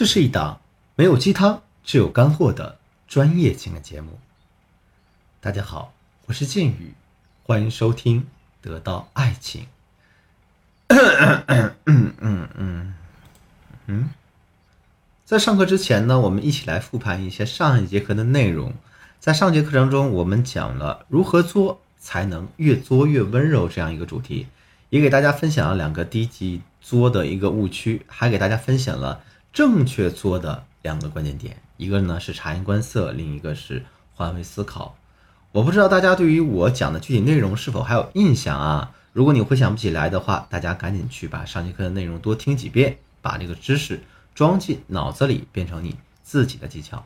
这是一档没有鸡汤，只有干货的专业情感节目。大家好，我是剑宇，欢迎收听《得到爱情》。嗯嗯嗯嗯，在上课之前呢，我们一起来复盘一些上一节课的内容。在上节课程中，我们讲了如何作才能越作越温柔这样一个主题，也给大家分享了两个低级作的一个误区，还给大家分享了。正确做的两个关键点，一个呢是察言观色，另一个是换位思考。我不知道大家对于我讲的具体内容是否还有印象啊？如果你回想不起来的话，大家赶紧去把上节课的内容多听几遍，把这个知识装进脑子里，变成你自己的技巧。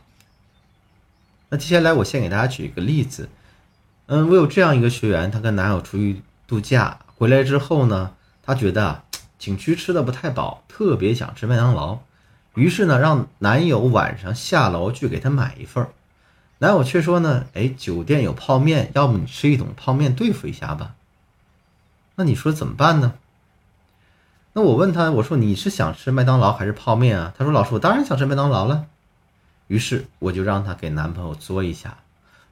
那接下来我先给大家举一个例子，嗯，我有这样一个学员，她跟男友出去度假回来之后呢，她觉得景区吃的不太饱，特别想吃麦当劳。于是呢，让男友晚上下楼去给她买一份儿，男友却说呢：“哎，酒店有泡面，要不你吃一桶泡面对付一下吧？”那你说怎么办呢？那我问他，我说你是想吃麦当劳还是泡面啊？他说：“老师，我当然想吃麦当劳了。”于是我就让他给男朋友作一下，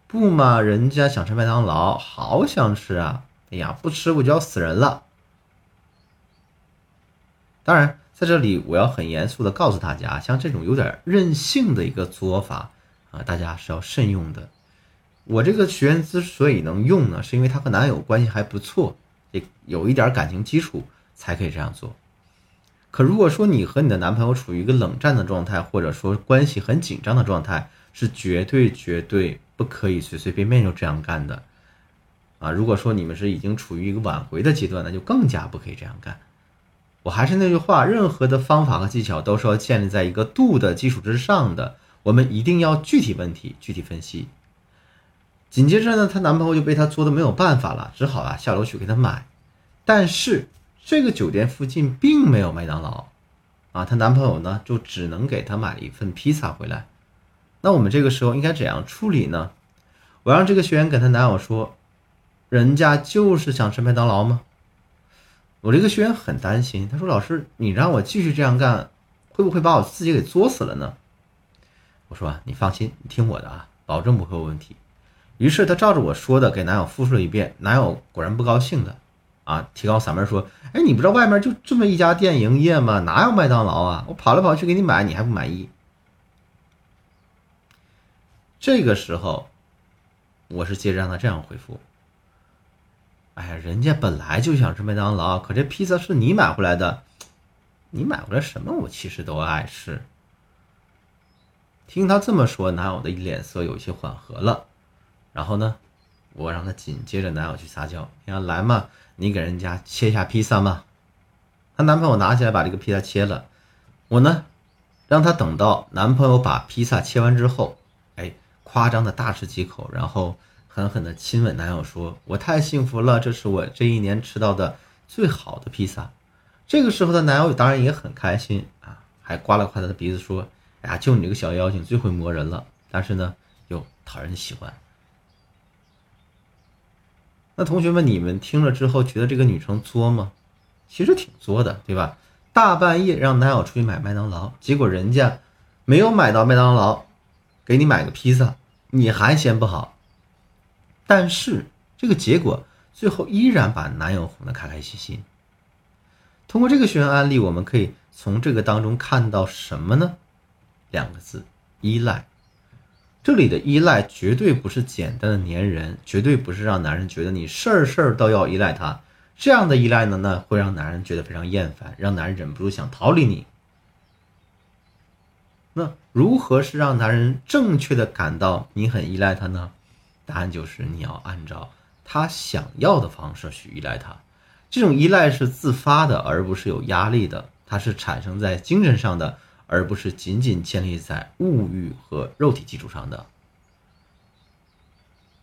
不嘛，人家想吃麦当劳，好想吃啊！哎呀，不吃我就要死人了。当然。在这里，我要很严肃的告诉大家，像这种有点任性的一个做法啊，大家是要慎用的。我这个学员之所以能用呢，是因为她和男友关系还不错，也有一点感情基础，才可以这样做。可如果说你和你的男朋友处于一个冷战的状态，或者说关系很紧张的状态，是绝对绝对不可以随随便便就这样干的啊！如果说你们是已经处于一个挽回的阶段，那就更加不可以这样干。我还是那句话，任何的方法和技巧都是要建立在一个度的基础之上的。我们一定要具体问题具体分析。紧接着呢，她男朋友就被她作的没有办法了，只好啊下楼去给她买。但是这个酒店附近并没有麦当劳啊，她男朋友呢就只能给她买了一份披萨回来。那我们这个时候应该怎样处理呢？我让这个学员跟她男友说：“人家就是想吃麦当劳吗？”我这个学员很担心，他说：“老师，你让我继续这样干，会不会把我自己给作死了呢？”我说：“你放心，你听我的啊，保证不会有问题。”于是他照着我说的给男友复述了一遍，男友果然不高兴的啊，提高嗓门说：“哎，你不知道外面就这么一家店营业吗？哪有麦当劳啊？我跑来跑去给你买，你还不满意？”这个时候，我是接着让他这样回复。哎呀，人家本来就想吃麦当劳，可这披萨是你买回来的，你买回来什么我其实都爱吃。听他这么说，男友的脸色有些缓和了。然后呢，我让他紧接着男友去撒娇，你要来嘛，你给人家切一下披萨嘛。她男朋友拿起来把这个披萨切了，我呢，让她等到男朋友把披萨切完之后，哎，夸张的大吃几口，然后。狠狠地亲吻男友，说：“我太幸福了，这是我这一年吃到的最好的披萨。”这个时候的男友当然也很开心啊，还刮了刮他的鼻子，说：“哎呀，就你这个小妖精最会磨人了，但是呢又讨人喜欢。”那同学们，你们听了之后觉得这个女生作吗？其实挺作的，对吧？大半夜让男友出去买麦当劳，结果人家没有买到麦当劳，给你买个披萨，你还嫌不好。但是这个结果最后依然把男友哄得开开心心。通过这个学员案例，我们可以从这个当中看到什么呢？两个字：依赖。这里的依赖绝对不是简单的粘人，绝对不是让男人觉得你事儿事儿都要依赖他。这样的依赖呢，那会让男人觉得非常厌烦，让男人忍不住想逃离你。那如何是让男人正确的感到你很依赖他呢？答案就是你要按照他想要的方式去依赖他，这种依赖是自发的，而不是有压力的，它是产生在精神上的，而不是仅仅建立在物欲和肉体基础上的。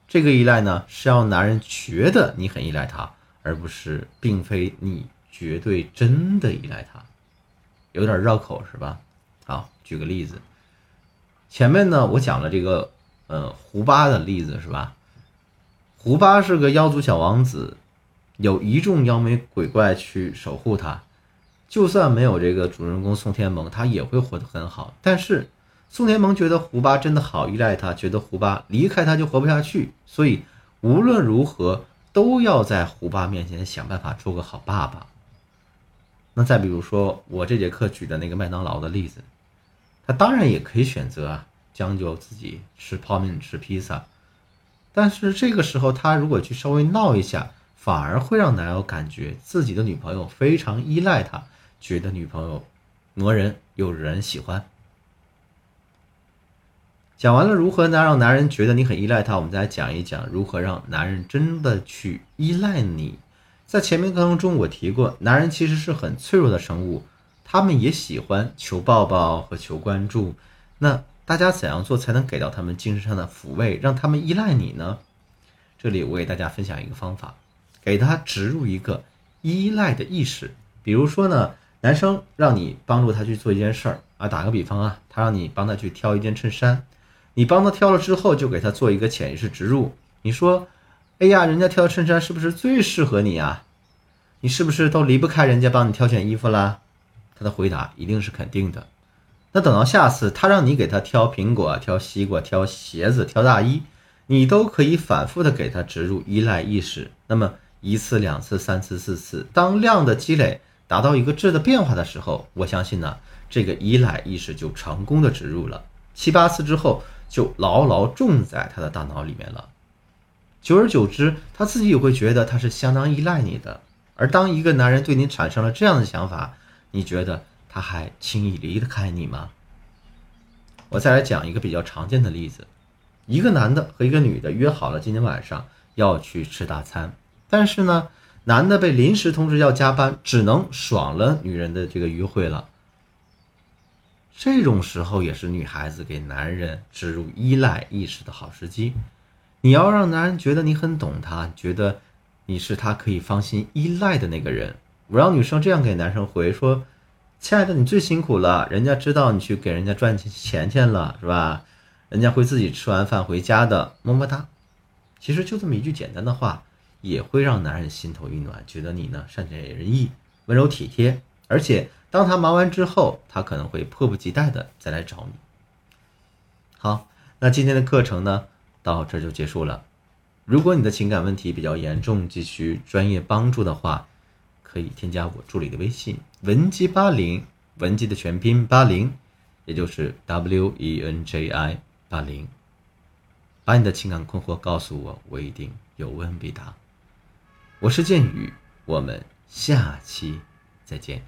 这个依赖呢，是要男人觉得你很依赖他，而不是并非你绝对真的依赖他，有点绕口是吧？好，举个例子，前面呢我讲了这个。呃，胡巴的例子是吧？胡巴是个妖族小王子，有一众妖魔鬼怪去守护他。就算没有这个主人公宋天萌，他也会活得很好。但是宋天萌觉得胡巴真的好依赖他，觉得胡巴离开他就活不下去，所以无论如何都要在胡巴面前想办法做个好爸爸。那再比如说我这节课举的那个麦当劳的例子，他当然也可以选择啊，将就自己吃泡面吃披萨。但是这个时候，他如果去稍微闹一下，反而会让男友感觉自己的女朋友非常依赖他，觉得女朋友磨人又惹人喜欢。讲完了如何能让男人觉得你很依赖他，我们再来讲一讲如何让男人真的去依赖你。在前面课程中，我提过，男人其实是很脆弱的生物，他们也喜欢求抱抱和求关注。那大家怎样做才能给到他们精神上的抚慰，让他们依赖你呢？这里我给大家分享一个方法，给他植入一个依赖的意识。比如说呢，男生让你帮助他去做一件事儿啊，打个比方啊，他让你帮他去挑一件衬衫，你帮他挑了之后，就给他做一个潜意识植入。你说，哎呀，人家挑衬衫是不是最适合你啊？你是不是都离不开人家帮你挑选衣服啦？他的回答一定是肯定的。那等到下次他让你给他挑苹果、挑西瓜、挑鞋子、挑大衣，你都可以反复的给他植入依赖意识。那么一次、两次、三次、四次，当量的积累达到一个质的变化的时候，我相信呢，这个依赖意识就成功的植入了。七八次之后，就牢牢种在他的大脑里面了。久而久之，他自己也会觉得他是相当依赖你的。而当一个男人对你产生了这样的想法，你觉得？他还轻易离得开你吗？我再来讲一个比较常见的例子：一个男的和一个女的约好了今天晚上要去吃大餐，但是呢，男的被临时通知要加班，只能爽了女人的这个约会了。这种时候也是女孩子给男人植入依赖意识的好时机。你要让男人觉得你很懂他，觉得你是他可以放心依赖的那个人。我让女生这样给男生回说。亲爱的，你最辛苦了。人家知道你去给人家赚钱钱了，是吧？人家会自己吃完饭回家的，么么哒。其实就这么一句简单的话，也会让男人心头一暖，觉得你呢善解人意、温柔体贴。而且当他忙完之后，他可能会迫不及待的再来找你。好，那今天的课程呢，到这就结束了。如果你的情感问题比较严重，急需专业帮助的话，可以添加我助理的微信文姬八零，文姬的全拼八零，也就是 W E N J I 八零，把你的情感困惑告诉我，我一定有问必答。我是剑宇，我们下期再见。